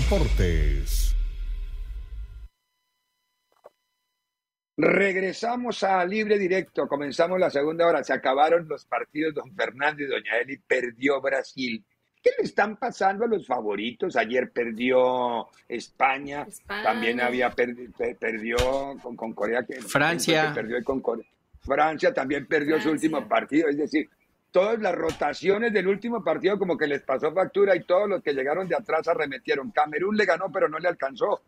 Deportes. Regresamos a Libre Directo, comenzamos la segunda hora, se acabaron los partidos, don Fernando y doña Eli, perdió Brasil. ¿Qué le están pasando a los favoritos? Ayer perdió España, también había perdió con, Corea. Que, Francia. perdió con Corea. Francia también perdió su último partido, es decir, todas las rotaciones del último partido como que les pasó factura y todos los que llegaron de atrás arremetieron. Camerún le ganó, pero no le alcanzó.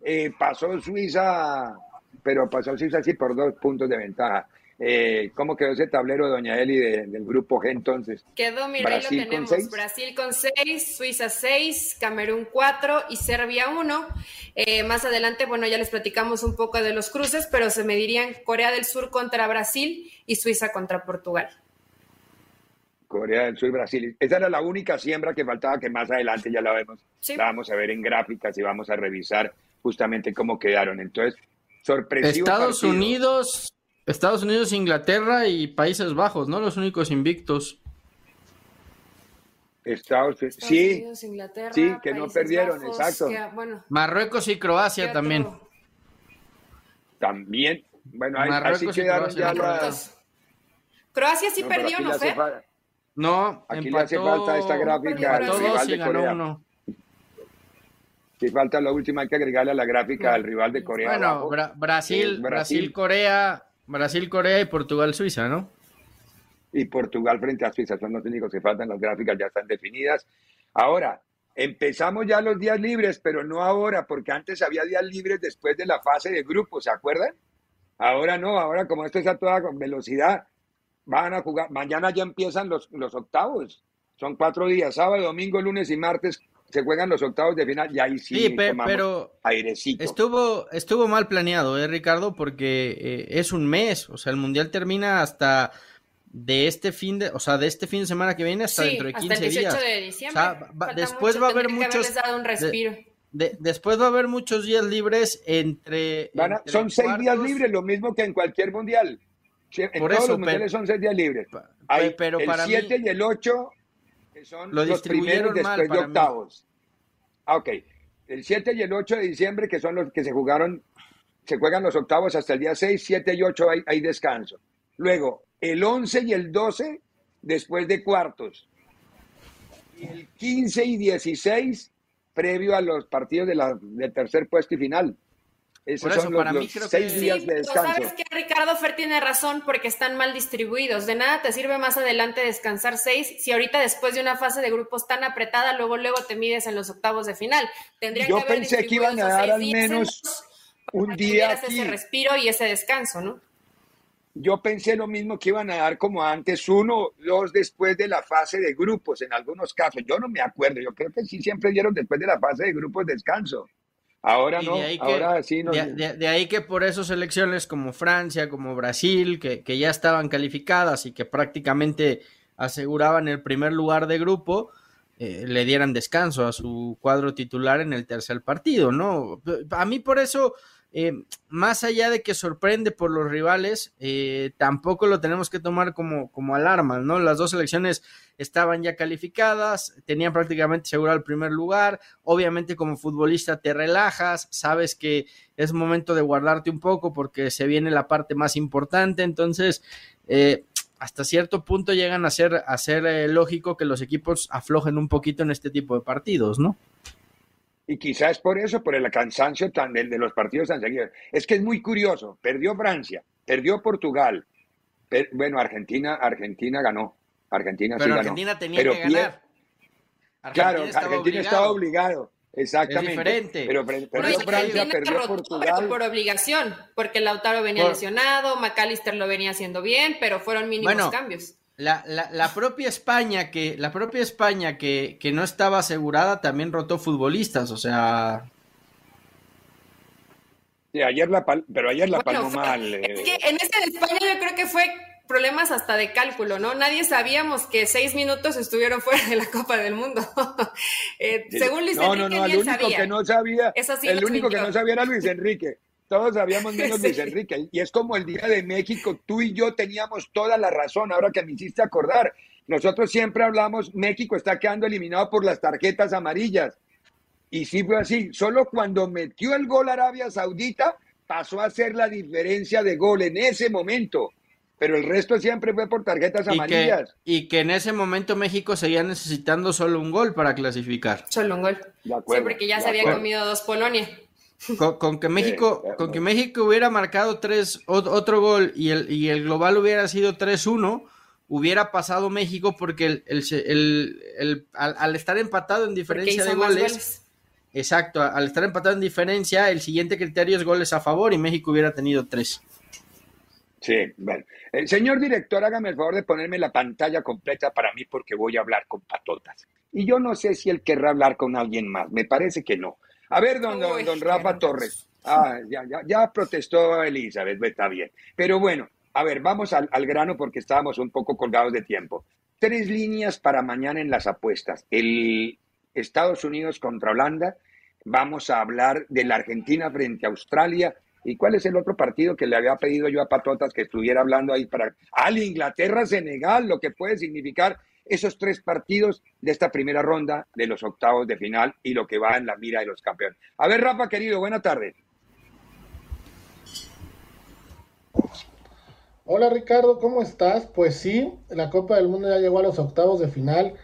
Eh, pasó Suiza, pero pasó Suiza sí por dos puntos de ventaja. Eh, ¿Cómo quedó ese tablero, doña Eli, del grupo G entonces? Quedó, mira, ahí lo tenemos. Brasil con seis, Suiza seis, Camerún cuatro y Serbia uno. Eh, más adelante, bueno, ya les platicamos un poco de los cruces, pero se medirían Corea del Sur contra Brasil y Suiza contra Portugal. Corea del Sur y Brasil. Esa era la única siembra que faltaba, que más adelante ya la vemos, la vamos a ver en gráficas y vamos a revisar justamente cómo quedaron. Entonces, sorpresivo. Estados Unidos, Estados Unidos, Inglaterra y Países Bajos, ¿no? Los únicos invictos. Estados, Unidos, sí, sí, que no perdieron, exacto. Marruecos y Croacia también. También, bueno, ahí, así quedaron ya las... Croacia sí perdió, ¿no, sé. No, aquí le hace falta esta gráfica al rival de Corea. Si falta la última, hay que agregarle a la gráfica al rival de Corea. Bueno, Brasil, Brasil, Corea, Brasil, Corea y Portugal, Suiza, ¿no? Y Portugal frente a Suiza son los únicos que faltan, las gráficas ya están definidas. Ahora, empezamos ya los días libres, pero no ahora, porque antes había días libres después de la fase de grupos, ¿se acuerdan? Ahora no, ahora como esto es a toda velocidad, van a jugar, mañana ya empiezan los, los octavos, son cuatro días, sábado, domingo, lunes y martes se juegan los octavos de final y ahí sí, pero airecito. Estuvo, estuvo mal planeado, ¿eh, Ricardo? Porque eh, es un mes, o sea, el mundial termina hasta de este fin de, o sea, de este fin de semana que viene hasta dentro de 15 hasta el 18 días. de diciembre. después va a haber muchos un respiro. después va a haber muchos días libres entre, son seis días libres, lo mismo que en cualquier mundial. En Por todos eso, los mundiales son seis días libres. Hay pero el 7 y el 8, que son los primeros después de octavos. Ah, ok. El 7 y el 8 de diciembre, que son los que se jugaron, se juegan los octavos hasta el día 6, 7 y 8 hay, hay descanso. Luego, el 11 y el 12, después de cuartos. Y el 15 y 16, previo a los partidos de la, del tercer puesto y final. Esos son los, para mí creo seis que... días de descanso. Sabes que Ricardo Fer tiene razón porque están mal distribuidos. De nada te sirve más adelante descansar seis si ahorita después de una fase de grupos tan apretada, luego luego te mides en los octavos de final. Yo que pensé que iban a dar al menos un día aquí. ese respiro y ese descanso, ¿no? Yo pensé lo mismo que iban a dar como antes, uno, dos después de la fase de grupos, en algunos casos. Yo no me acuerdo, yo creo que sí siempre dieron después de la fase de grupos descanso. Ahora no, ahora sí no. De, ahí que por eso selecciones como Francia, como Brasil, que, que, ya estaban calificadas y que prácticamente aseguraban el primer lugar de grupo, eh, le dieran descanso a su cuadro titular en el tercer partido, ¿no? A mí por eso eh, más allá de que sorprende por los rivales, eh, tampoco lo tenemos que tomar como, como alarma, ¿no? Las dos selecciones estaban ya calificadas, tenían prácticamente asegurado el primer lugar, obviamente como futbolista te relajas, sabes que es momento de guardarte un poco porque se viene la parte más importante, entonces eh, hasta cierto punto llegan a ser, a ser lógico que los equipos aflojen un poquito en este tipo de partidos, ¿no? Y quizás por eso, por el cansancio tan de, de los partidos tan seguidos. Es que es muy curioso. Perdió Francia, perdió Portugal. bueno, Argentina, Argentina ganó. Argentina Pero sí Argentina ganó. tenía que ganar. claro, Argentina estaba obligado. Exactamente. Es diferente. Pero, perdió Francia, perdió Portugal. por obligación, porque Lautaro venía lesionado, McAllister lo venía haciendo bien, pero fueron mínimos cambios. La, la, propia España que la propia España que, que, no estaba asegurada también rotó futbolistas, o sea. Sí, ayer la pero ayer la palmó mal. Es que en ese de España yo creo que fue problemas hasta de cálculo, ¿no? Nadie sabíamos que seis minutos estuvieron fuera de la Copa del Mundo. eh, según Luis no, Enrique, no, no, el único que no sabía, el único que no sabía era Luis Enrique. Todos sabíamos menos Luis Enrique. Y es como el Día de México, tú y yo teníamos toda la razón, ahora que me hiciste acordar. Nosotros siempre hablamos, México está quedando eliminado por las tarjetas amarillas. Y sí fue así. Solo cuando metió el gol Arabia Saudita pasó a ser la diferencia de gol en ese momento. Pero el resto siempre fue por tarjetas amarillas. y que en ese momento México seguía necesitando solo un gol para clasificar. Solo un gol. sí, porque ya se había comido dos Polonia. Con, que México, con que México hubiera marcado tres, otro gol y el, y el global hubiera sido 3-1, hubiera pasado México porque el, el, al, estar empatado en diferencia de goles, exacto, al estar empatado en diferencia, el siguiente criterio es goles a favor y México hubiera tenido tres. Sí, bueno. El señor director, hágame el favor de ponerme la pantalla completa para mí porque voy a hablar con patotas. Y yo no sé si él querrá hablar con alguien más, me parece que no. A ver, don, don, Rafa Torres. Ah, ya, ya, ya protestó Elizabeth, está bien. Pero bueno, a ver, vamos al, grano porque estábamos un poco colgados de tiempo. Tres líneas para mañana en las apuestas. El Estados Unidos contra Holanda. Vamos a hablar de la Argentina frente a Australia. ¿Y cuál es el otro partido que le había pedido yo a Patotas que estuviera hablando ahí para... Al Inglaterra-Senegal, lo que puede significar esos tres partidos de esta primera ronda de los octavos de final y lo que va en la mira de los campeones. A ver, Rafa, querido, buena tarde. Hola Ricardo, ¿cómo estás? Pues sí, la Copa del Mundo ya llegó a los octavos de final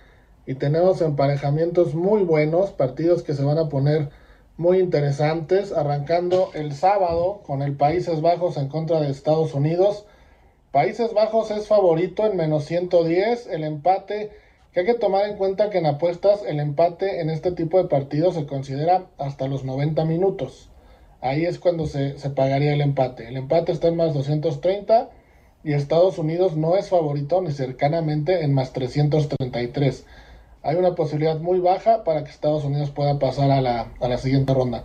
y tenemos emparejamientos muy buenos, partidos que se van a poner muy interesantes, arrancando el sábado con el Países Bajos en contra de Estados Unidos Países Bajos es favorito en menos 110. El empate, que hay que tomar en cuenta que en apuestas el empate en este tipo de partidos se considera hasta los 90 minutos. Ahí es cuando se, se pagaría el empate. El empate está en más 230 y Estados Unidos no es favorito ni cercanamente en más 333. Hay una posibilidad muy baja para que Estados Unidos pueda pasar a la, a la siguiente ronda.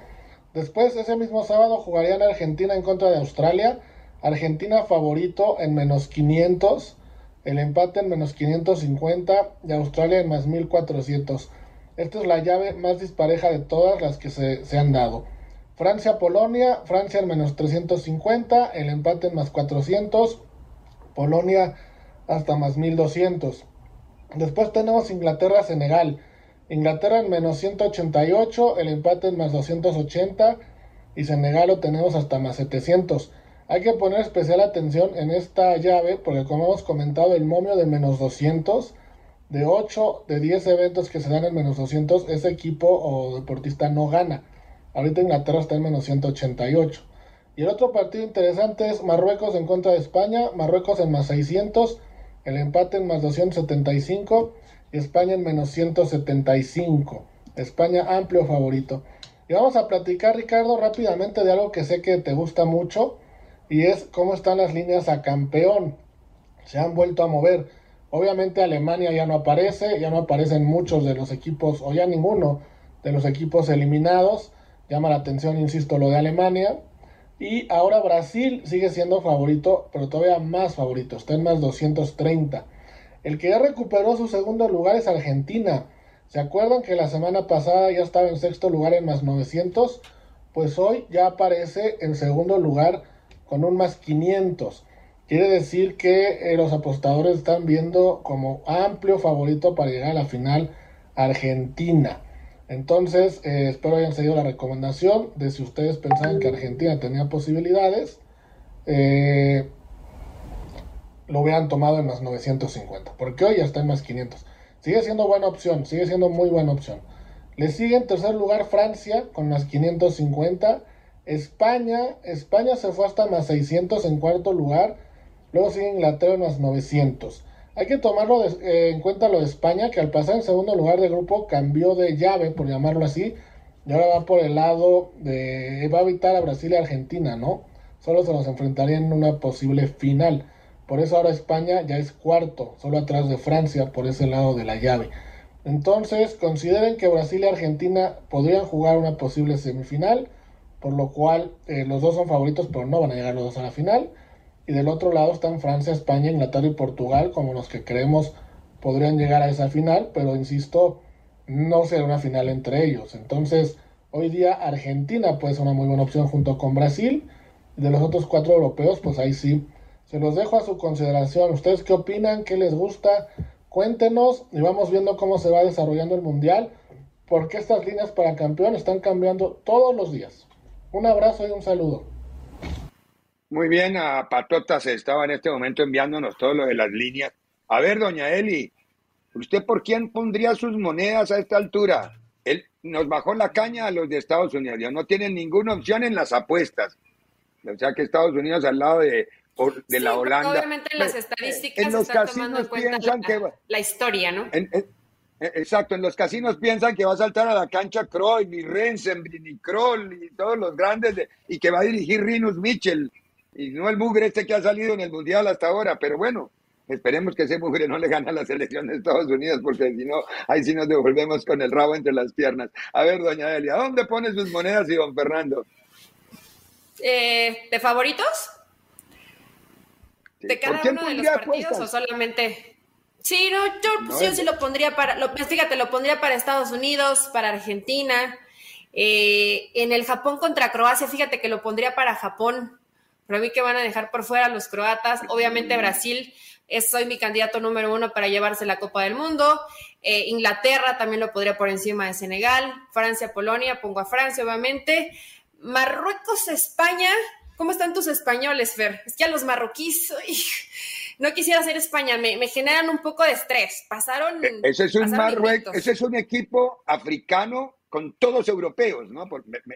Después, ese mismo sábado, jugarían Argentina en contra de Australia Argentina favorito en menos 500, el empate en menos 550 y Australia en más 1400. Esta es la llave más dispareja de todas las que se, han dado. Francia-Polonia, Francia en menos 350, el empate en más 400, Polonia hasta más 1200. Después tenemos Inglaterra-Senegal, Inglaterra en menos 188, el empate en más 280 y Senegal lo tenemos hasta más 700. Hay que poner especial atención en esta llave porque como hemos comentado el momio de menos 200, de 8 de 10 eventos que se dan en menos 200, ese equipo o deportista no gana. Ahorita Inglaterra está en menos 188. Y el otro partido interesante es Marruecos en contra de España, Marruecos en más 600, el empate en más 275 y España en menos 175. España amplio favorito. Y vamos a platicar, Ricardo, rápidamente de algo que sé que te gusta mucho y es cómo están las líneas a campeón. Se han vuelto a mover. Obviamente Alemania ya no aparece, ya no aparecen muchos de los equipos, o ya ninguno de los equipos eliminados. Llama la atención, insisto, lo de Alemania. Y ahora Brasil sigue siendo favorito, pero todavía más favorito, está en más 230. El que ya recuperó su segundo lugar es Argentina. ¿Se acuerdan que la semana pasada ya estaba en sexto lugar en más 900? Pues hoy ya aparece en segundo lugar con un más 500. Quiere decir que eh, los apostadores están viendo como amplio favorito para llegar a la final Argentina. Entonces, eh, espero hayan seguido la recomendación de si ustedes pensaban que Argentina tenía posibilidades, eh, lo hubieran tomado en más 950, porque hoy ya está en más 500. Sigue siendo buena opción, sigue siendo muy buena opción. Le sigue en tercer lugar Francia con más 550. España, España se fue hasta más 600 en cuarto lugar. Luego sigue Inglaterra más 900. Hay que tomarlo eh, en cuenta lo de España, que al pasar en segundo lugar de grupo cambió de llave, por llamarlo así, y ahora va por el lado de... va a evitar a Brasil y Argentina, ¿no? Solo se los enfrentaría en una posible final. Por eso ahora España ya es cuarto, solo atrás de Francia por ese lado de la llave. Entonces, consideren que Brasil y Argentina podrían jugar una posible semifinal, por lo cual eh, los dos son favoritos, pero no van a llegar los dos a la final. Y del otro lado están Francia, España, Inglaterra y Portugal como los que creemos podrían llegar a esa final, pero insisto, no será una final entre ellos. Entonces, hoy día Argentina puede ser una muy buena opción junto con Brasil. Y de los otros cuatro europeos, pues ahí sí, se los dejo a su consideración. ¿Ustedes qué opinan? ¿Qué les gusta? Cuéntenos y vamos viendo cómo se va desarrollando el Mundial, porque estas líneas para campeón están cambiando todos los días. Un abrazo y un saludo. Muy bien, a Patota se estaba en este momento enviándonos todo lo de las líneas. A ver, doña Eli, ¿usted por quién pondría sus monedas a esta altura? Él nos bajó la caña a los de Estados Unidos, ya no tienen ninguna opción en las apuestas. O sea que Estados Unidos al lado de, de la Holanda. Obviamente en las estadísticas en los casinos piensan que la historia, ¿no? Exacto, en los casinos piensan que va a saltar a la cancha Croy, ni Rensen, ni Kroll, y todos los grandes, y que va a dirigir Rinus Mitchell y no el mugre este que ha salido en el Mundial hasta ahora, pero bueno, esperemos que ese mugre no le gane a la selección de Estados Unidos, porque si no, ahí sí nos devolvemos con el rabo entre las piernas. A ver, doña Elia, ¿dónde pone sus monedas y don Fernando? Eh, ¿De favoritos? ¿De cada uno de los partidos o solamente...? Sí, no, yo, sí lo pondría para, lo, pues fíjate, lo pondría para Estados Unidos, para Argentina, eh, en el Japón contra Croacia, fíjate que lo pondría para Japón, para mí que van a dejar por fuera los croatas. Obviamente Brasil es soy mi candidato número uno para llevarse la Copa del Mundo. Eh, Inglaterra también lo podría por encima de Senegal. Francia, Polonia, pongo a Francia, obviamente. Marruecos, España. ¿Cómo están tus españoles, Fer? Es que a los marroquíes, no quisiera ser España, me, generan un poco de estrés. Pasaron. E, ese es un Marruecos, ese es un equipo africano con todos europeos, ¿no?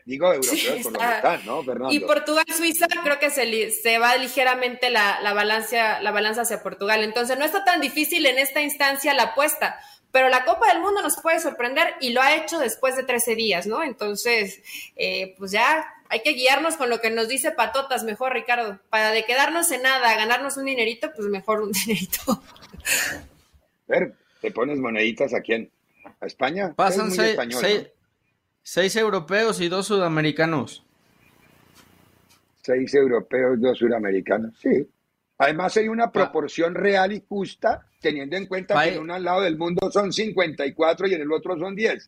digo europeos por están, ¿no, Fernando? Y Portugal-Suiza creo que se, se va ligeramente la, la, balanza, la balanza hacia Portugal. Entonces no está tan difícil en esta instancia la apuesta, pero la Copa del Mundo nos puede sorprender y lo ha hecho después de 13 días, ¿no? Entonces, eh, pues ya hay que guiarnos con lo que nos dice Patotas, mejor Ricardo, para de quedarnos en nada, ganarnos un dinerito, pues mejor un dinerito. A ver, ¿te pones moneditas a quién? ¿A España? Pasan seis, Seis europeos y dos sudamericanos. Seis europeos, dos sudamericanos, sí. Además hay una proporción real y justa, teniendo en cuenta que en un lado del mundo son 54 y en el otro son 10.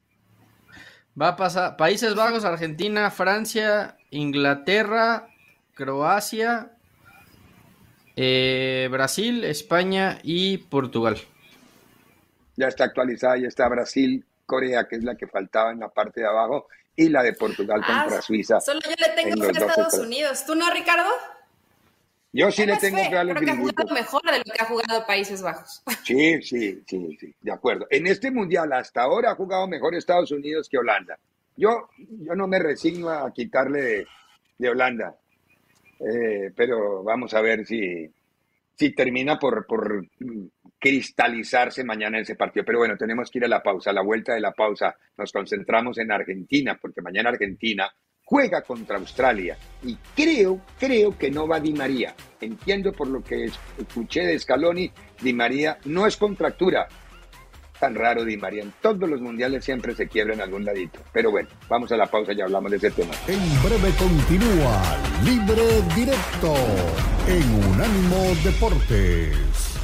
Va a pasar Países Bajos, Argentina, Francia, Inglaterra, Croacia, eh, Brasil, España y Portugal. Ya está actualizada, ya está Brasil, Corea, que es la que faltaba en la parte de abajo, y la de Portugal ah, contra Suiza. Solo yo le tengo fe a Estados Unidos. ¿Tú no, Ricardo? Yo sí le tengo fe a los Creo que ha jugado mejor de lo que ha jugado Países Bajos. Sí, sí, sí, sí, de acuerdo. En este mundial hasta ahora ha jugado mejor Estados Unidos que Holanda. Yo, yo no me resigno a quitarle de, Holanda, eh, pero vamos a ver si, si termina por, por cristalizarse mañana ese partido. Pero bueno, tenemos que ir a la pausa. A la vuelta de la pausa nos concentramos en Argentina, porque mañana Argentina juega contra Australia. Y creo, creo que no va Di María. Entiendo por lo que escuché de Scaloni, Di María no es contractura. Tan raro Di María. En todos los mundiales siempre se quiebra en algún ladito. Pero bueno, vamos a la pausa y hablamos de ese tema. En breve continúa Libre Directo en Unánimo Deportes.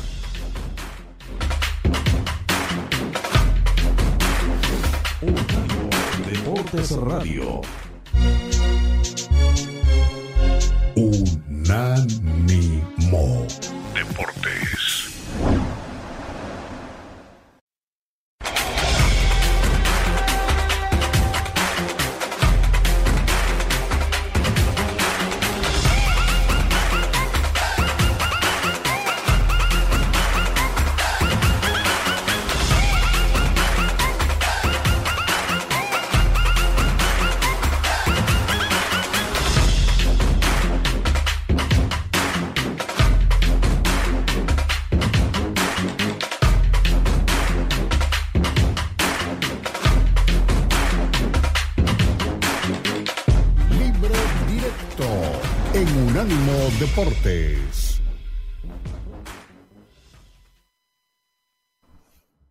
Deportes Radio. Unánimo Deportes.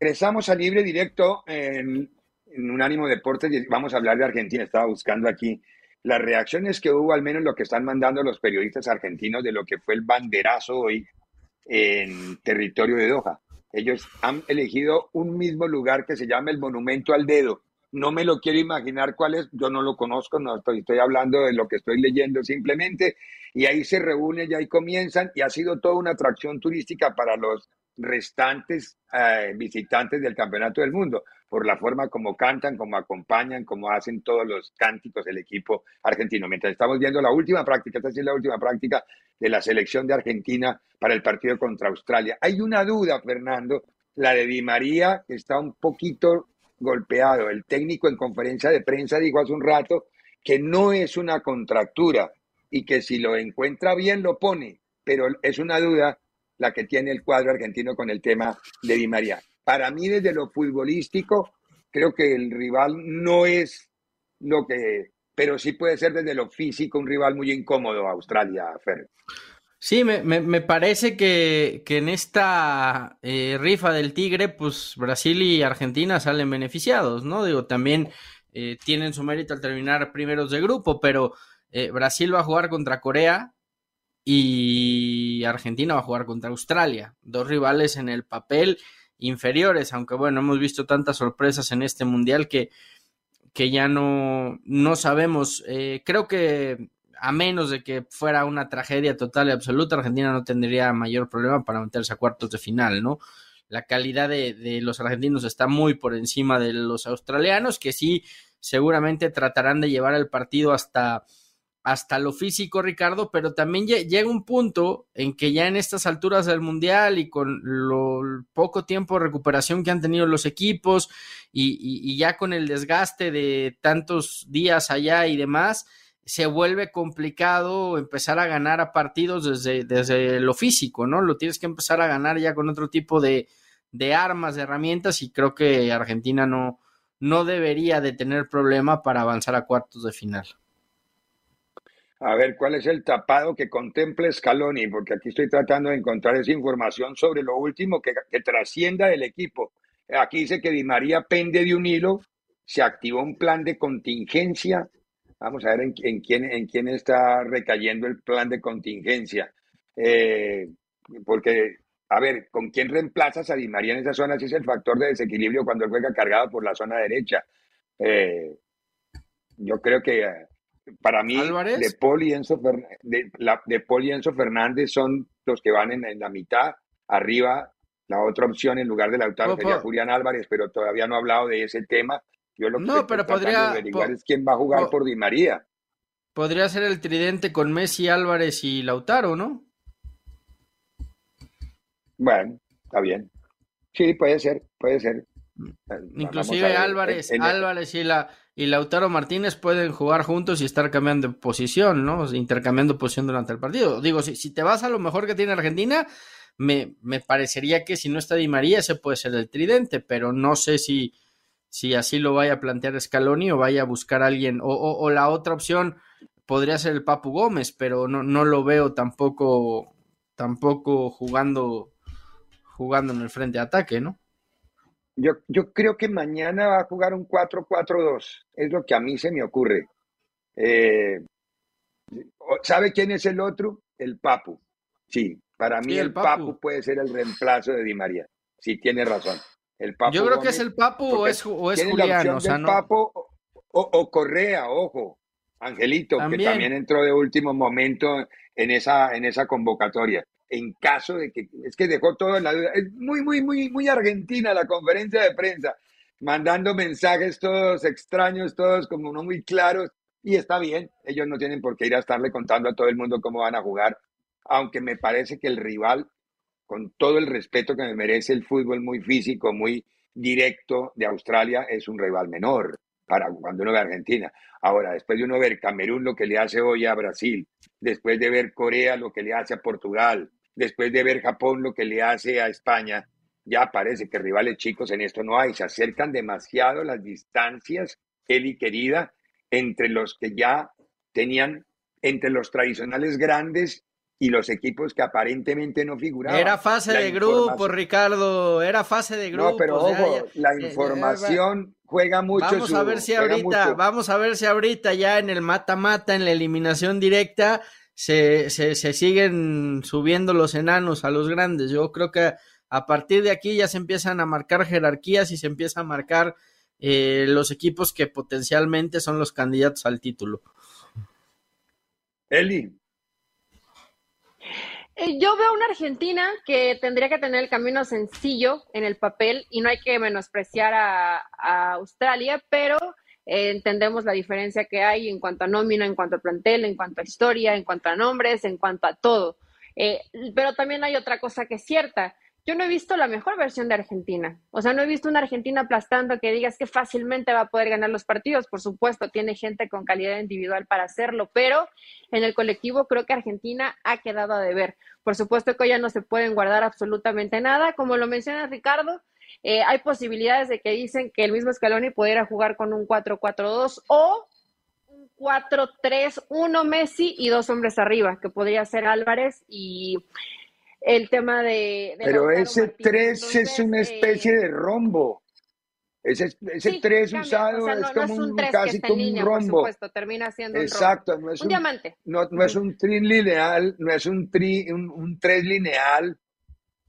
Regresamos a libre directo en, en Unánimo Deportes y vamos a hablar de Argentina. Estaba buscando aquí las reacciones que hubo, al menos lo que están mandando los periodistas argentinos de lo que fue el banderazo hoy en territorio de Doha. Ellos han elegido un mismo lugar que se llama el Monumento al Dedo. No me lo quiero imaginar cuál es, yo no lo conozco, no estoy, estoy hablando de lo que estoy leyendo simplemente, y ahí se reúnen y ahí comienzan, y ha sido toda una atracción turística para los restantes eh, visitantes del Campeonato del Mundo, por la forma como cantan, como acompañan, como hacen todos los cánticos del equipo argentino. Mientras estamos viendo la última práctica, esta es la última práctica de la selección de Argentina para el partido contra Australia. Hay una duda, Fernando, la de Di María, está un poquito golpeado. El técnico en conferencia de prensa dijo hace un rato que no es una contractura y que si lo encuentra bien lo pone, pero es una duda la que tiene el cuadro argentino con el tema de Di María. Para mí, desde lo futbolístico, creo que el rival no es lo que, pero sí puede ser desde lo físico un rival muy incómodo Australia, Fer. Sí, me, me, parece que, que, en esta eh, rifa del Tigre, pues Brasil y Argentina salen beneficiados, ¿no? Digo, también eh, tienen su mérito al terminar primeros de grupo, pero eh, Brasil va a jugar contra Corea y Argentina va a jugar contra Australia, dos rivales en el papel inferiores, aunque bueno, hemos visto tantas sorpresas en este mundial que, que ya no, no sabemos. creo que a menos de que fuera una tragedia total y absoluta, Argentina no tendría mayor problema para meterse a cuartos de final, ¿no? La calidad de, los argentinos está muy por encima de los australianos, que sí, seguramente tratarán de llevar el partido hasta, hasta lo físico, Ricardo, pero también llega un punto en que ya en estas alturas del Mundial y con lo poco tiempo de recuperación que han tenido los equipos y, y ya con el desgaste de tantos días allá y demás, se vuelve complicado empezar a ganar a partidos desde, desde lo físico, ¿no? Lo tienes que empezar a ganar ya con otro tipo de, de armas, de herramientas, y creo que Argentina no, no debería de tener problema para avanzar a cuartos de final. A ver, ¿cuál es el tapado que contemple Scaloni? Porque aquí estoy tratando de encontrar esa información sobre lo último que, que trascienda del equipo. Aquí dice que Di María pende de un hilo, se activó un plan de contingencia Vamos a ver en, quién, en quién está recayendo el plan de contingencia. Eh, porque, a ver, ¿con quién reemplazas a Di María en esa zona? Si es el factor de desequilibrio cuando él juega cargado por la zona derecha. Eh, yo creo que eh, para mí, de Paul, y Enzo de, de Paul y Enzo Fernández son los que van en, la mitad. Arriba, la otra opción en lugar de Lautaro sería Julián Álvarez, pero todavía no he hablado de ese tema. Yo lo que no, pero podría averiguar es quién va a jugar por Di María. Podría ser el tridente con Messi, Álvarez y Lautaro, ¿no? Bueno, está bien. Sí, puede ser, puede ser. Inclusive Álvarez, Álvarez y la y Lautaro Martínez pueden jugar juntos y estar cambiando de posición, ¿no? Intercambiando posición durante el partido. Digo, si, si te vas a lo mejor que tiene Argentina, me, me parecería que si no está Di María, ese puede ser el tridente, pero no sé si, si así lo vaya a plantear Scaloni o vaya a buscar a alguien, o, la otra opción podría ser el Papu Gómez, pero no, no lo veo tampoco, tampoco jugando, jugando en el frente de ataque, ¿no? Yo, yo creo que mañana va a jugar un 4-4-2. Es lo que a mí se me ocurre. Eh, ¿Sabe quién es el otro? El Papu. Sí, para mí el, Papu. puede ser el reemplazo de Di María. Sí, tiene razón. El Yo creo que es el Papu o es, o es Julián. O, Correa, ojo. Angelito, que también entró de último momento en esa, en esa convocatoria. En caso de que, es que dejó todo en la duda. Es muy, muy, muy, muy argentina la conferencia de prensa, mandando mensajes todos extraños, todos como no muy claros. Y está bien, ellos no tienen por qué ir a estarle contando a todo el mundo cómo van a jugar, aunque me parece que el rival, con todo el respeto que me merece el fútbol muy físico, muy directo de Australia, es un rival menor para cuando uno ve a Argentina. Ahora, después de uno ver Camerún lo que le hace hoy a Brasil, después de ver Corea lo que le hace a Portugal, después de ver Japón lo que le hace a España, ya parece que rivales chicos en esto no hay. Se acercan demasiado las distancias, Eli querida, entre los que ya tenían, entre los tradicionales grandes y los equipos que aparentemente no figuraban. Era fase de grupo, Ricardo, era fase de grupo. No, pero ojo, la información juega mucho. Vamos a ver si ahorita, vamos a ver si ahorita ya en el mata-mata, en la eliminación directa, se, se, se siguen subiendo los enanos a los grandes. Yo creo que a partir de aquí ya se empiezan a marcar jerarquías y se empieza a marcar eh, los equipos que potencialmente son los candidatos al título. Eli. Eh, yo veo una Argentina que tendría que tener el camino sencillo en el papel y no hay que menospreciar a, Australia, pero eh, entendemos la diferencia que hay en cuanto a nómina, en cuanto a plantel, en cuanto a historia, en cuanto a nombres, en cuanto a todo. pero también hay otra cosa que es cierta yo no he visto la mejor versión de Argentina. O sea, no he visto una Argentina aplastando que digas que fácilmente va a poder ganar los partidos. Por supuesto, tiene gente con calidad individual para hacerlo, pero en el colectivo creo que Argentina ha quedado a deber. Por supuesto que ya no se pueden guardar absolutamente nada. Como lo menciona Ricardo, eh, hay posibilidades de que dicen que el mismo Scaloni pudiera jugar con un 4-4-2 o un 4-3-1 Messi y dos hombres arriba, que podría ser Álvarez y el tema de... Pero ese 3 es una eh, especie de rombo. Ese, ese 3 usado es como un, casi como un rombo. Por supuesto, termina siendo Exacto, un, no es un, diamante. No, no es un tri lineal, no es un tri, un, 3 lineal,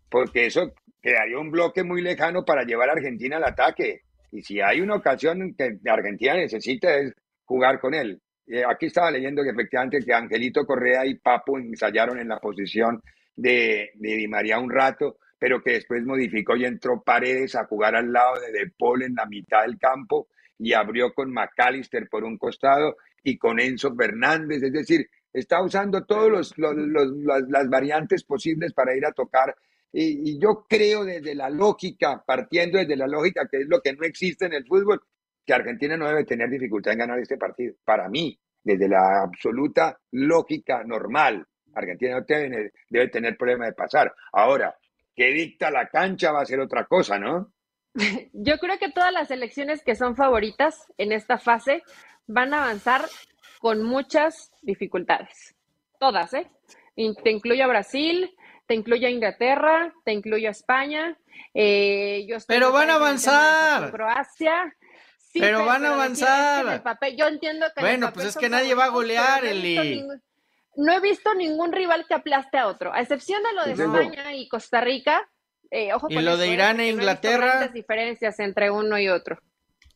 porque eso quedaría un bloque muy lejano para llevar a Argentina al ataque. Y si hay una ocasión que Argentina necesita es jugar con él. Eh, aquí estaba leyendo que efectivamente que Angelito Correa y Papo ensayaron en la posición de, Di María un rato, pero que después modificó y entró Paredes a jugar al lado de De Paul en la mitad del campo y abrió con McAllister por un costado y con Enzo Fernández, es decir, está usando todas los, las, variantes posibles para ir a tocar. Y, y, yo creo desde la lógica, partiendo desde la lógica, que es lo que no existe en el fútbol, que Argentina no debe tener dificultad en ganar este partido. Para mí, desde la absoluta lógica normal. Argentina no debe, debe tener problema de pasar. Ahora, ¿qué dicta la cancha va a ser otra cosa, ¿no? Yo creo que todas las elecciones que son favoritas en esta fase van a avanzar con muchas dificultades. Todas, ¿eh? Te incluyo a Brasil, te incluyo a Inglaterra, te incluyo a España. Eh, pero van a avanzar. Croacia. pero, van a avanzar. Yo entiendo que. Bueno, pues es que nadie va a golear, Eli no he visto ningún rival que aplaste a otro, a excepción de lo de España y Costa Rica. Eh, ojo y lo de ¿eh? Irán e Inglaterra. No diferencias entre uno y otro.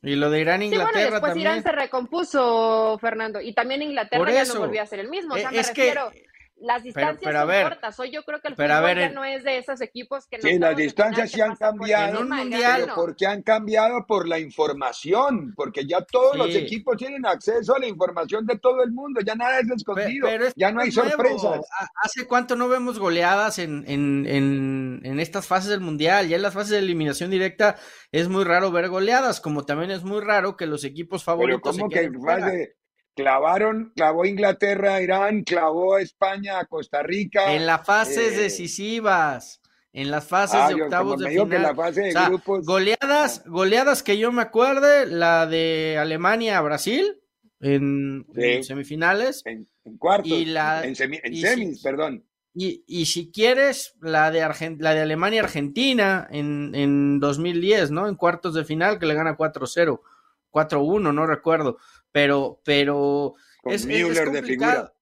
Y lo de Irán e Inglaterra sí, bueno, después Irán se recompuso, Fernando, y también Inglaterra ya no volvió a ser el mismo. O sea, eh, me refiero, las distancias son cortas. Hoy yo creo que el fútbol ya no es de esos equipos que no Sí, las distancias sí han cambiado. En un mundial. porque han cambiado por la información, porque ya todos los equipos tienen acceso a la información de todo el mundo, ya nada es escondido, ya no hay sorpresas. ¿Hace cuánto no vemos goleadas en, en, en, en estas fases del mundial? Ya en las fases de eliminación directa es muy raro ver goleadas, como también es muy raro que los equipos favoritos. Pero que clavaron, clavó Inglaterra, Irán, clavó España, Costa Rica. En las fases eh, decisivas, en las fases ah, de octavos de final. goleadas, goleadas que yo me acuerde, la de Alemania a Brasil en, semifinales. En, cuartos. Y la, en, semis, perdón. Y, si quieres, la de, la de Alemania-Argentina en, en 2010, ¿no? En cuartos de final que le gana 4-0, 4-1, no recuerdo. Pero, pero es, complicado.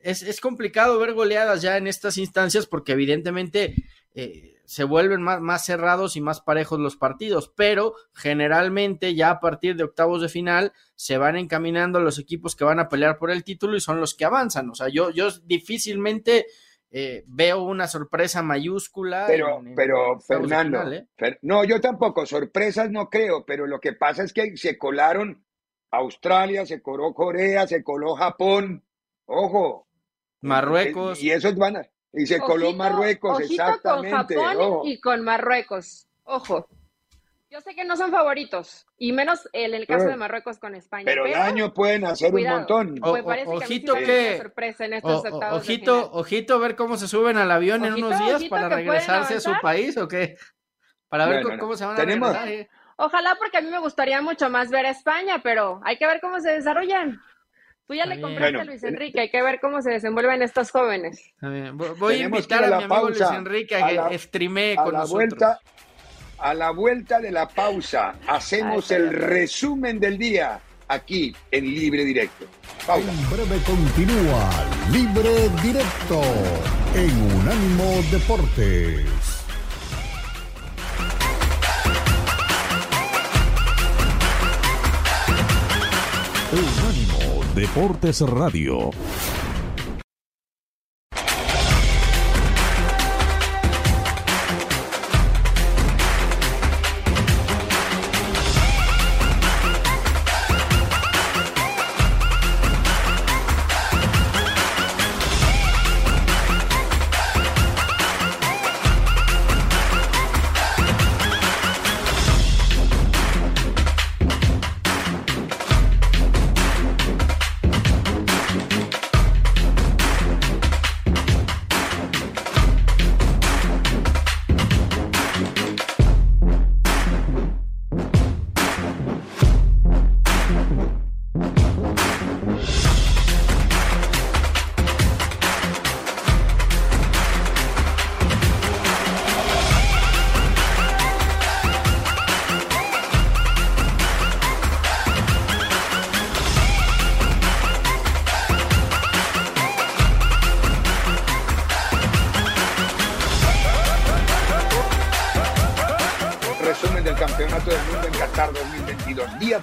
Es, complicado ver goleadas ya en estas instancias porque evidentemente eh, se vuelven más, más, cerrados y más parejos los partidos, pero generalmente ya a partir de octavos de final se van encaminando los equipos que van a pelear por el título y son los que avanzan. O sea, yo, yo difícilmente eh, veo una sorpresa mayúscula. Pero, pero Fernando, ¿eh? no, yo tampoco, sorpresas no creo, pero lo que pasa es que se colaron Australia, se coló Corea, se coló Japón, ojo. Marruecos. Y esos van a, y se coló Marruecos, exactamente. Con Japón y con Marruecos, ojo. Yo sé que no son favoritos, y menos en el caso de Marruecos con España. Pero, el daño pueden hacer un montón. ojito que, ojito, ojito ver cómo se suben al avión en unos días para regresarse a su país o qué. Para ver cómo, se van a regresar. Eh. Ojalá porque a mí me gustaría mucho más ver a España, pero hay que ver cómo se desarrollan. Tú ya le compraste a Luis Enrique, hay que ver cómo se desenvuelven estos jóvenes. Voy a invitar a, mi amigo Luis Enrique a, que streame con la nosotros. Vuelta, a la vuelta de la pausa, hacemos el resumen del día aquí en Libre Directo. Pausa. En breve continúa Libre Directo en Unánimo Deportes. Unánimo Deportes Radio.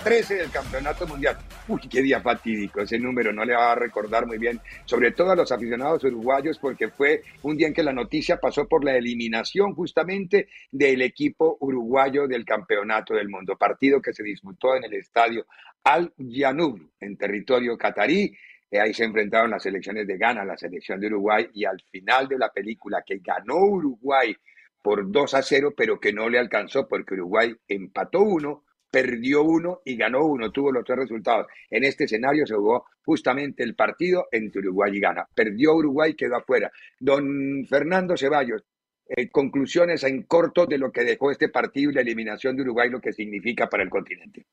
Del Campeonato Mundial. Uy, qué día fatídico, ese número no le va a recordar muy bien, sobre todo a los aficionados uruguayos, porque fue un día en que la noticia pasó por la eliminación justamente del equipo uruguayo del Campeonato del Mundo, partido que se disputó en el estadio Al Yanub, en territorio catarí. Eh, ahí se enfrentaron las selecciones de Ghana, la selección de Uruguay, y al final de la película que ganó Uruguay por 2 a 0, pero que no le alcanzó porque Uruguay empató uno perdió uno y ganó uno, tuvo los tres resultados. En este escenario se jugó justamente el partido entre Uruguay y Ghana. Perdió Uruguay, quedó afuera. Don Fernando Ceballos, eh, conclusiones en corto de lo que dejó este partido y la eliminación de Uruguay, lo que significa para el continente.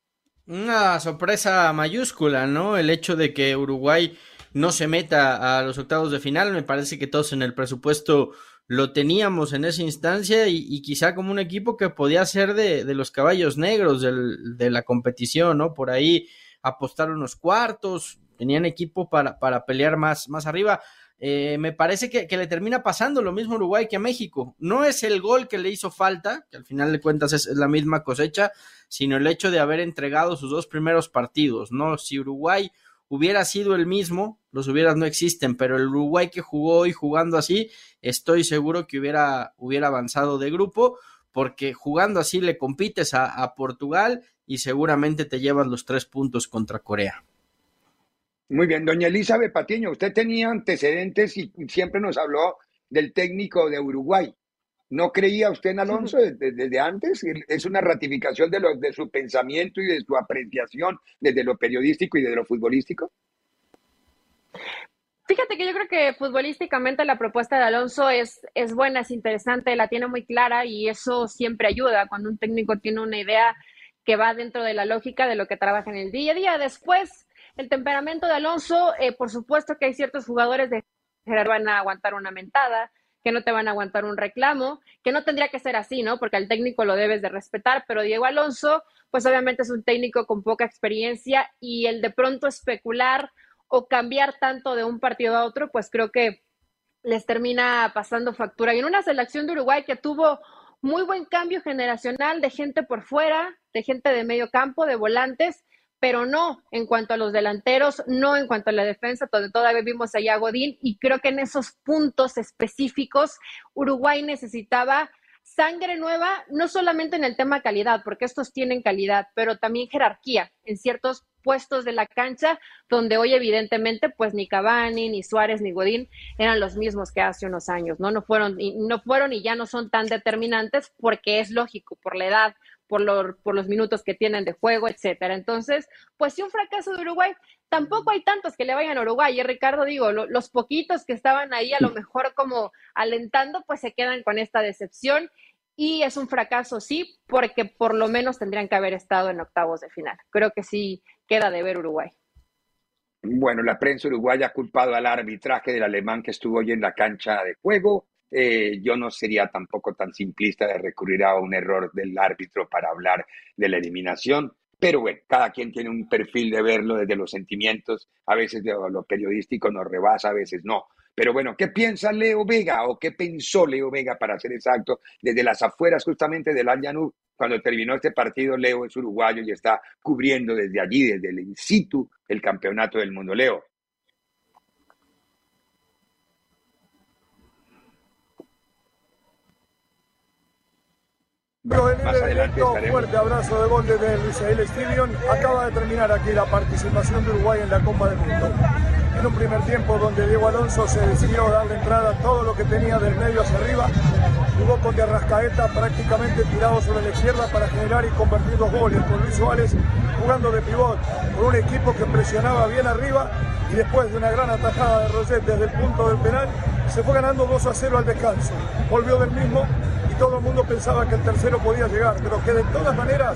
Una sorpresa mayúscula, ¿no? El hecho de que Uruguay no se meta a los octavos de final, me parece que todos en el presupuesto lo teníamos en esa instancia y, quizá como un equipo que podía ser de, los caballos negros de la competición, ¿no? Por ahí apostaron los cuartos, tenían equipo para, para pelear más, más arriba. Eh, me parece que, le termina pasando lo mismo Uruguay que a México. No es el gol que le hizo falta, que al final de cuentas es, la misma cosecha, sino el hecho de haber entregado sus dos primeros partidos, ¿no? Si Uruguay hubiera sido el mismo, los hubieras no existen, pero el Uruguay que jugó hoy jugando así, estoy seguro que hubiera, hubiera avanzado de grupo, porque jugando así le compites a, Portugal y seguramente te llevas los tres puntos contra Corea. Muy bien, doña Elizabeth Patiño, usted tenía antecedentes y siempre nos habló del técnico de Uruguay. ¿No creía usted en Alonso desde, antes? ¿Es una ratificación de, lo, de su pensamiento y de su apreciación desde lo periodístico y de lo futbolístico? Fíjate que yo creo que futbolísticamente la propuesta de Alonso es, es buena, es interesante, la tiene muy clara y eso siempre ayuda cuando un técnico tiene una idea que va dentro de la lógica de lo que trabaja en el día a día. Después, el temperamento de Alonso, eh, por supuesto que hay ciertos jugadores de van a aguantar una mentada, que no te van a aguantar un reclamo, que no tendría que ser así, ¿no? Porque al técnico lo debes de respetar, pero Diego Alonso, pues obviamente es un técnico con poca experiencia y el de pronto especular o cambiar tanto de un partido a otro, pues creo que les termina pasando factura. Y en una selección de Uruguay que tuvo muy buen cambio generacional de gente por fuera, de gente de medio campo, de volantes, pero no en cuanto a los delanteros, no en cuanto a la defensa, donde todavía vimos allá a Godín y creo que en esos puntos específicos Uruguay necesitaba sangre nueva, no solamente en el tema calidad, porque estos tienen calidad, pero también jerarquía en ciertos puestos de la cancha, donde hoy evidentemente pues ni Cavani, ni Suárez, ni Godín eran los mismos que hace unos años, ¿no? No fueron, y, no fueron y ya no son tan determinantes porque es lógico, por la edad, por, por los minutos que tienen de juego, etcétera. Entonces, pues si un fracaso de Uruguay, tampoco hay tantos que le vayan a Uruguay. Y Ricardo, digo, los poquitos que estaban ahí a lo mejor como alentando, pues se quedan con esta decepción. Y es un fracaso, sí, porque por lo menos tendrían que haber estado en octavos de final. Creo que sí queda de ver Uruguay. Bueno, la prensa uruguaya ha culpado al arbitraje del alemán que estuvo hoy en la cancha de juego. Eh, yo no sería tampoco tan simplista de recurrir a un error del árbitro para hablar de la eliminación. Pero bueno, cada quien tiene un perfil de verlo desde los sentimientos. A veces lo periodístico nos rebasa, a veces no. Pero bueno, ¿qué piensa Leo Vega o qué pensó Leo Vega, para ser exacto, desde las afueras justamente del Allanú? Cuando terminó este partido, Leo es uruguayo y está cubriendo desde allí, desde el in situ, el campeonato del mundo. Leo. Más adelante fuerte abrazo de gol desde el Israel Stadium. Acaba de terminar aquí la participación de Uruguay en la Copa del Mundo. En un primer tiempo donde Diego Alonso se decidió darle entrada a todo lo que tenía del medio hacia arriba, jugó con de Arrascaeta prácticamente tirado sobre la izquierda para generar y convertir dos goles, con Luis Suárez jugando de pivot, con un equipo que presionaba bien arriba y después de una gran atajada de Roget desde el punto del penal, se fue ganando 2 a 0 al descanso. Volvió del mismo todo el mundo pensaba que el tercero podía llegar, pero que de todas maneras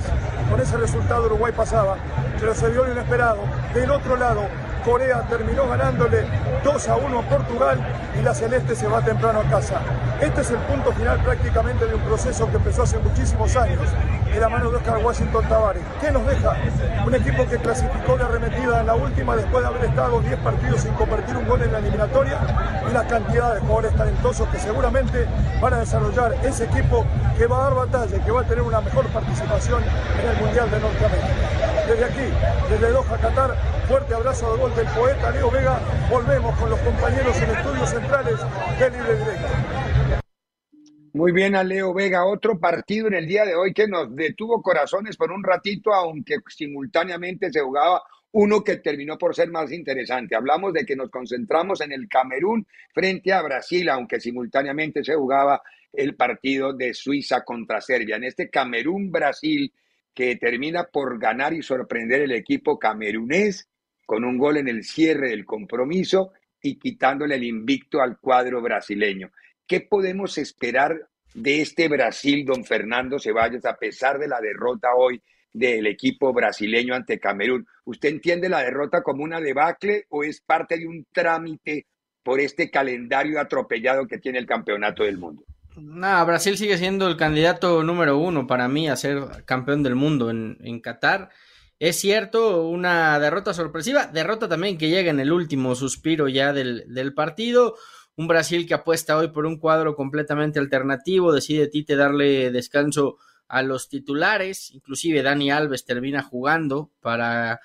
con ese resultado Uruguay pasaba, pero se dio lo inesperado. Del otro lado, Corea terminó ganándole 2 a 1 a Portugal y la Celeste se va temprano a casa. Este es el punto final prácticamente de un proceso que empezó hace muchísimos años de la mano de Oscar Washington Tavares. ¿Qué nos deja? Un equipo que clasificó de arremetida en la última después de haber estado 10 partidos sin convertir un gol en la eliminatoria y la cantidad de jugadores talentosos que seguramente van a desarrollar ese equipo que va a dar batalla, que va a tener una mejor participación en el Mundial de Norteamérica. Desde aquí, desde Doha, Qatar, fuerte abrazo de gol del poeta Leo Vega. Volvemos con los compañeros en estudios centrales de Libre Directo. Muy bien a Leo Vega, otro partido en el día de hoy que nos detuvo corazones por un ratito, aunque simultáneamente se jugaba uno que terminó por ser más interesante. Hablamos de que nos concentramos en el Camerún frente a Brasil, aunque simultáneamente se jugaba el partido de Suiza contra Serbia. En este Camerún-Brasil, que termina por ganar y sorprender el equipo camerunés con un gol en el cierre del compromiso y quitándole el invicto al cuadro brasileño. ¿Qué podemos esperar de este Brasil, don Fernando Ceballos, a pesar de la derrota hoy del equipo brasileño ante Camerún? ¿Usted entiende la derrota como una debacle o es parte de un trámite por este calendario atropellado que tiene el campeonato del mundo? No, Brasil sigue siendo el candidato número uno para mí a ser campeón del mundo en, Qatar. Es cierto, una derrota sorpresiva, derrota también que llega en el último suspiro ya del partido. Un Brasil que apuesta hoy por un cuadro completamente alternativo, decide Tite darle descanso a los titulares, inclusive Dani Alves termina jugando para,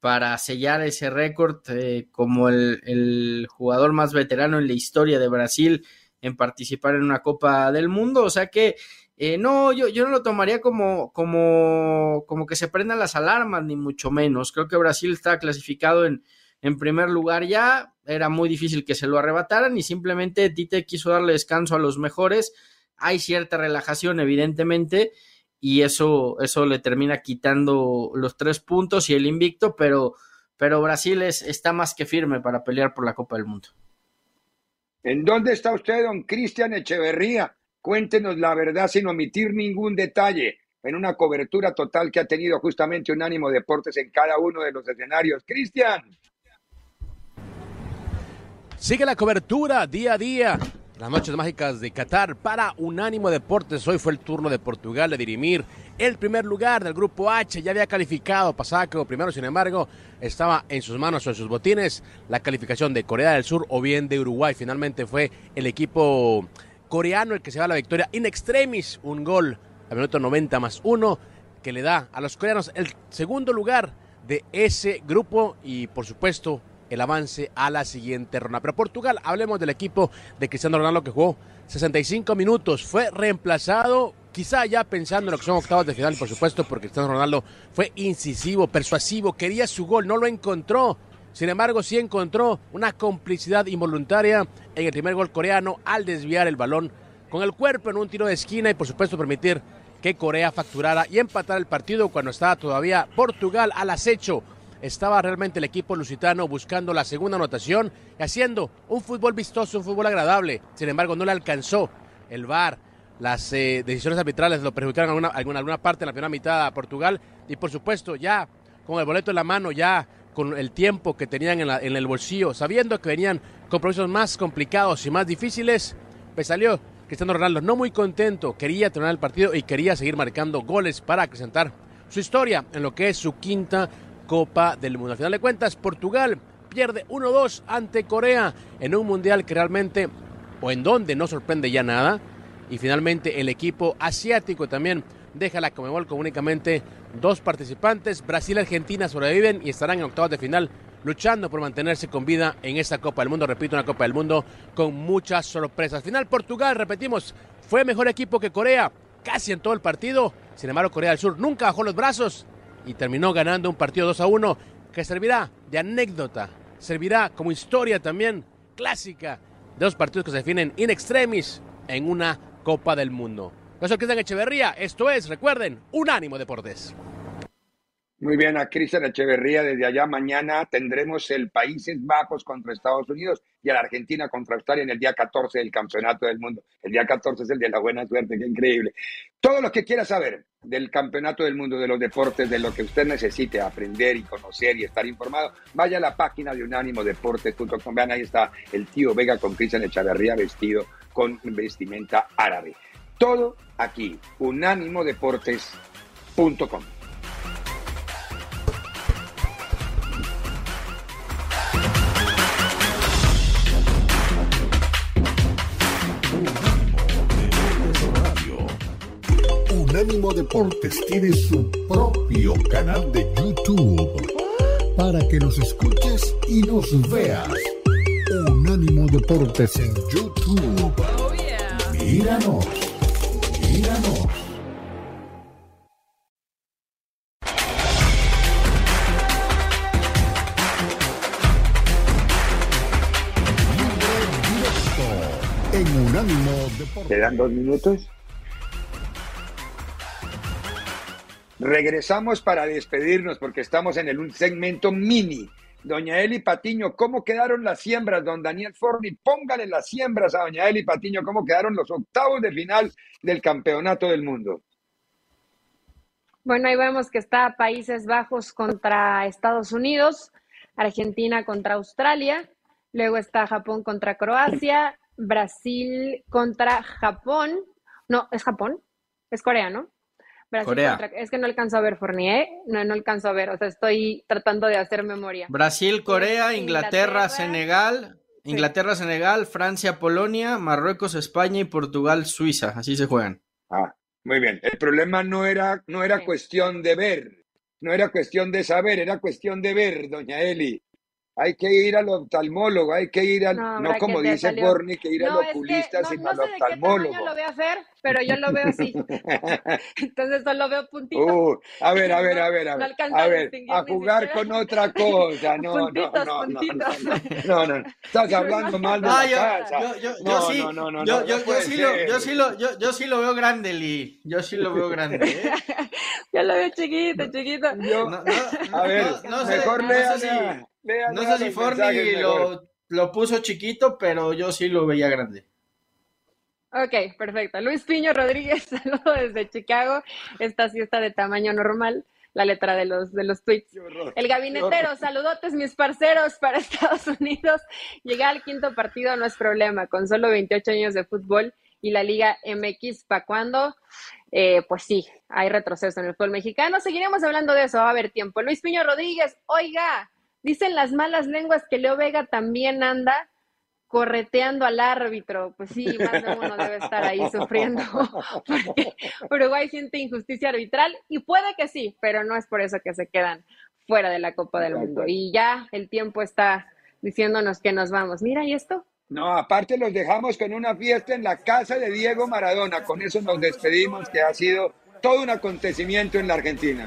para sellar ese récord eh, como el, jugador más veterano en la historia de Brasil en participar en una Copa del Mundo. O sea que eh, no, yo, yo no lo tomaría como, como, como que se prendan las alarmas, ni mucho menos. Creo que Brasil está clasificado en, en primer lugar ya, era muy difícil que se lo arrebataran y simplemente Tite quiso darle descanso a los mejores. Hay cierta relajación, evidentemente, y eso, eso le termina quitando los tres puntos y el invicto, pero, pero Brasil es, está más que firme para pelear por la Copa del Mundo. ¿En dónde está usted, don Cristian Echeverría? Cuéntenos la verdad sin omitir ningún detalle en una cobertura total que ha tenido justamente Unánimo Deportes en cada uno de los escenarios. Cristian. Sigue la cobertura día a día. Las noches mágicas de Qatar para Unánimo Deportes. Hoy fue el turno de Portugal de dirimir el primer lugar del grupo H. Ya había calificado, pasaba como primero, sin embargo, estaba en sus manos o en sus botines la calificación de Corea del Sur o bien de Uruguay. Finalmente fue el equipo coreano el que se va a la victoria in extremis. Un gol a minuto 90 más uno que le da a los coreanos el segundo lugar de ese grupo y por supuesto el avance a la siguiente ronda. Pero Portugal, hablemos del equipo de Cristiano Ronaldo que jugó 65 minutos, fue reemplazado quizá ya pensando en lo que son octavos de final, por supuesto, porque Cristiano Ronaldo fue incisivo, persuasivo, quería su gol, no lo encontró. Sin embargo, sí encontró una complicidad involuntaria en el primer gol coreano al desviar el balón con el cuerpo en un tiro de esquina y por supuesto permitir que Corea facturara y empatara el partido cuando estaba todavía Portugal al acecho estaba realmente el equipo lusitano buscando la segunda anotación y haciendo un fútbol vistoso, un fútbol agradable. Sin embargo, no le alcanzó el VAR. Las eh, decisiones arbitrales lo perjudicaron en alguna, alguna, parte en la primera mitad a Portugal. Y por supuesto, ya con el boleto en la mano, ya con el tiempo que tenían en, en el bolsillo, sabiendo que venían compromisos más complicados y más difíciles, pues salió Cristiano Ronaldo no muy contento, quería terminar el partido y quería seguir marcando goles para acrecentar su historia en lo que es su quinta Copa del Mundo. Al final de cuentas, Portugal pierde 1-2 ante Corea en un mundial que realmente, o en donde no sorprende ya nada. Y finalmente el equipo asiático también deja la Comebol con únicamente dos participantes. Brasil y Argentina sobreviven y estarán en octavos de final luchando por mantenerse con vida en esta Copa del Mundo. Repito, una Copa del Mundo con muchas sorpresas. Final Portugal, repetimos, fue mejor equipo que Corea casi en todo el partido. Sin embargo, Corea del Sur nunca bajó los brazos y terminó ganando un partido 2 a 1 que servirá de anécdota, servirá como historia también clásica de dos partidos que se definen in extremis en una Copa del Mundo. Yo soy Cristian Echeverría, esto es, recuerden, Unánimo Deportes. Muy bien, a Cristian Echeverría, desde allá mañana tendremos el Países Bajos contra Estados Unidos y a la Argentina contra Australia en el día 14 del Campeonato del Mundo. El día 14 es el de la buena suerte, qué increíble. Todo lo que quiera saber del Campeonato del Mundo, de los deportes, de lo que usted necesite aprender y conocer y estar informado, vaya a la página de unánimodeportes.com. Vean, ahí está el tío Vega con Cristian Echeverría vestido con vestimenta árabe. Todo aquí, unánimodeportes.com. Unánimo Deportes tiene su propio canal de YouTube para que nos escuches y nos veas. Unánimo Deportes en YouTube. Oh, míranos, míranos. En Unánimo Deportes. ¿Te dos minutos? Regresamos para despedirnos porque estamos en el segmento mini. Doña Eli Patiño, ¿cómo quedaron las siembras, don Daniel Forni? Póngale las siembras a doña Eli Patiño, ¿cómo quedaron los octavos de final del Campeonato del Mundo? Bueno, ahí vemos que está Países Bajos contra Estados Unidos, Argentina contra Australia, luego está Japón contra Croacia, Brasil contra Japón, no, es Japón, es Corea, ¿no? Corea. es que no alcanzo a ver Fournier, no, no alcanzo a ver, o sea, estoy tratando de hacer memoria. Brasil, Corea, Inglaterra, Senegal, Inglaterra, Senegal, Francia, Polonia, Marruecos, España y Portugal, Suiza, así se juegan. Ah, muy bien. El problema no era, no era cuestión de ver, no era cuestión de saber, era cuestión de ver, doña Eli hay que ir al oftalmólogo, hay que ir al, no, como dice Borny, que ir al oculista, sino al oftalmólogo. No lo veo hacer, pero yo lo veo así. Entonces solo veo puntitos. Uh, a ver, a ver, a ver, a ver. a ver, a jugar con otra cosa. No, no, no, no, no, no, Estás hablando mal de la casa. Yo, yo, yo, sí, no, no, yo, yo, sí lo, yo sí lo, yo, yo sí lo veo grande, Lee. Yo sí lo veo grande. ¿eh? yo lo veo chiquito, chiquito. a ver, mejor No sé si Forni lo, lo, puso chiquito, pero yo sí lo veía grande. Ok, perfecto. Luis Piño Rodríguez, saludo desde Chicago. Esta sí está de tamaño normal. la letra de los, de los tweets. El gabinetero, saludotes mis parceros para Estados Unidos. Llegar al quinto partido no es problema, con solo 28 años de fútbol y la Liga MX, ¿para cuándo? Eh, pues sí, hay retroceso en el fútbol mexicano. Seguiremos hablando de eso, va a haber tiempo. Luis Piño Rodríguez, oiga, dicen las malas lenguas que Leo Vega también anda correteando al árbitro. Pues sí, más de uno debe estar ahí sufriendo. Uruguay siente injusticia arbitral y puede que sí, pero no es por eso que se quedan fuera de la Copa del Mundo. Y ya el tiempo está diciéndonos que nos vamos. Mira, ¿y esto? No, aparte los dejamos con una fiesta en la casa de Diego Maradona. Con eso nos despedimos, que ha sido todo un acontecimiento en la Argentina.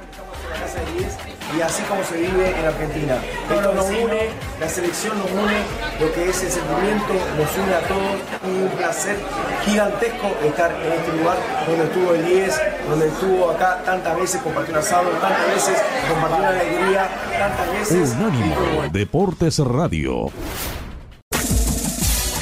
Y así como se vive en Argentina. Esto nos une, la selección nos une, lo que es el sentimiento nos une a todos. Un placer gigantesco estar en este lugar donde estuvo el 10, donde estuvo acá tantas veces, compartió un asado, tantas veces compartió una alegría, tantas veces. Unánimo Deportes Radio.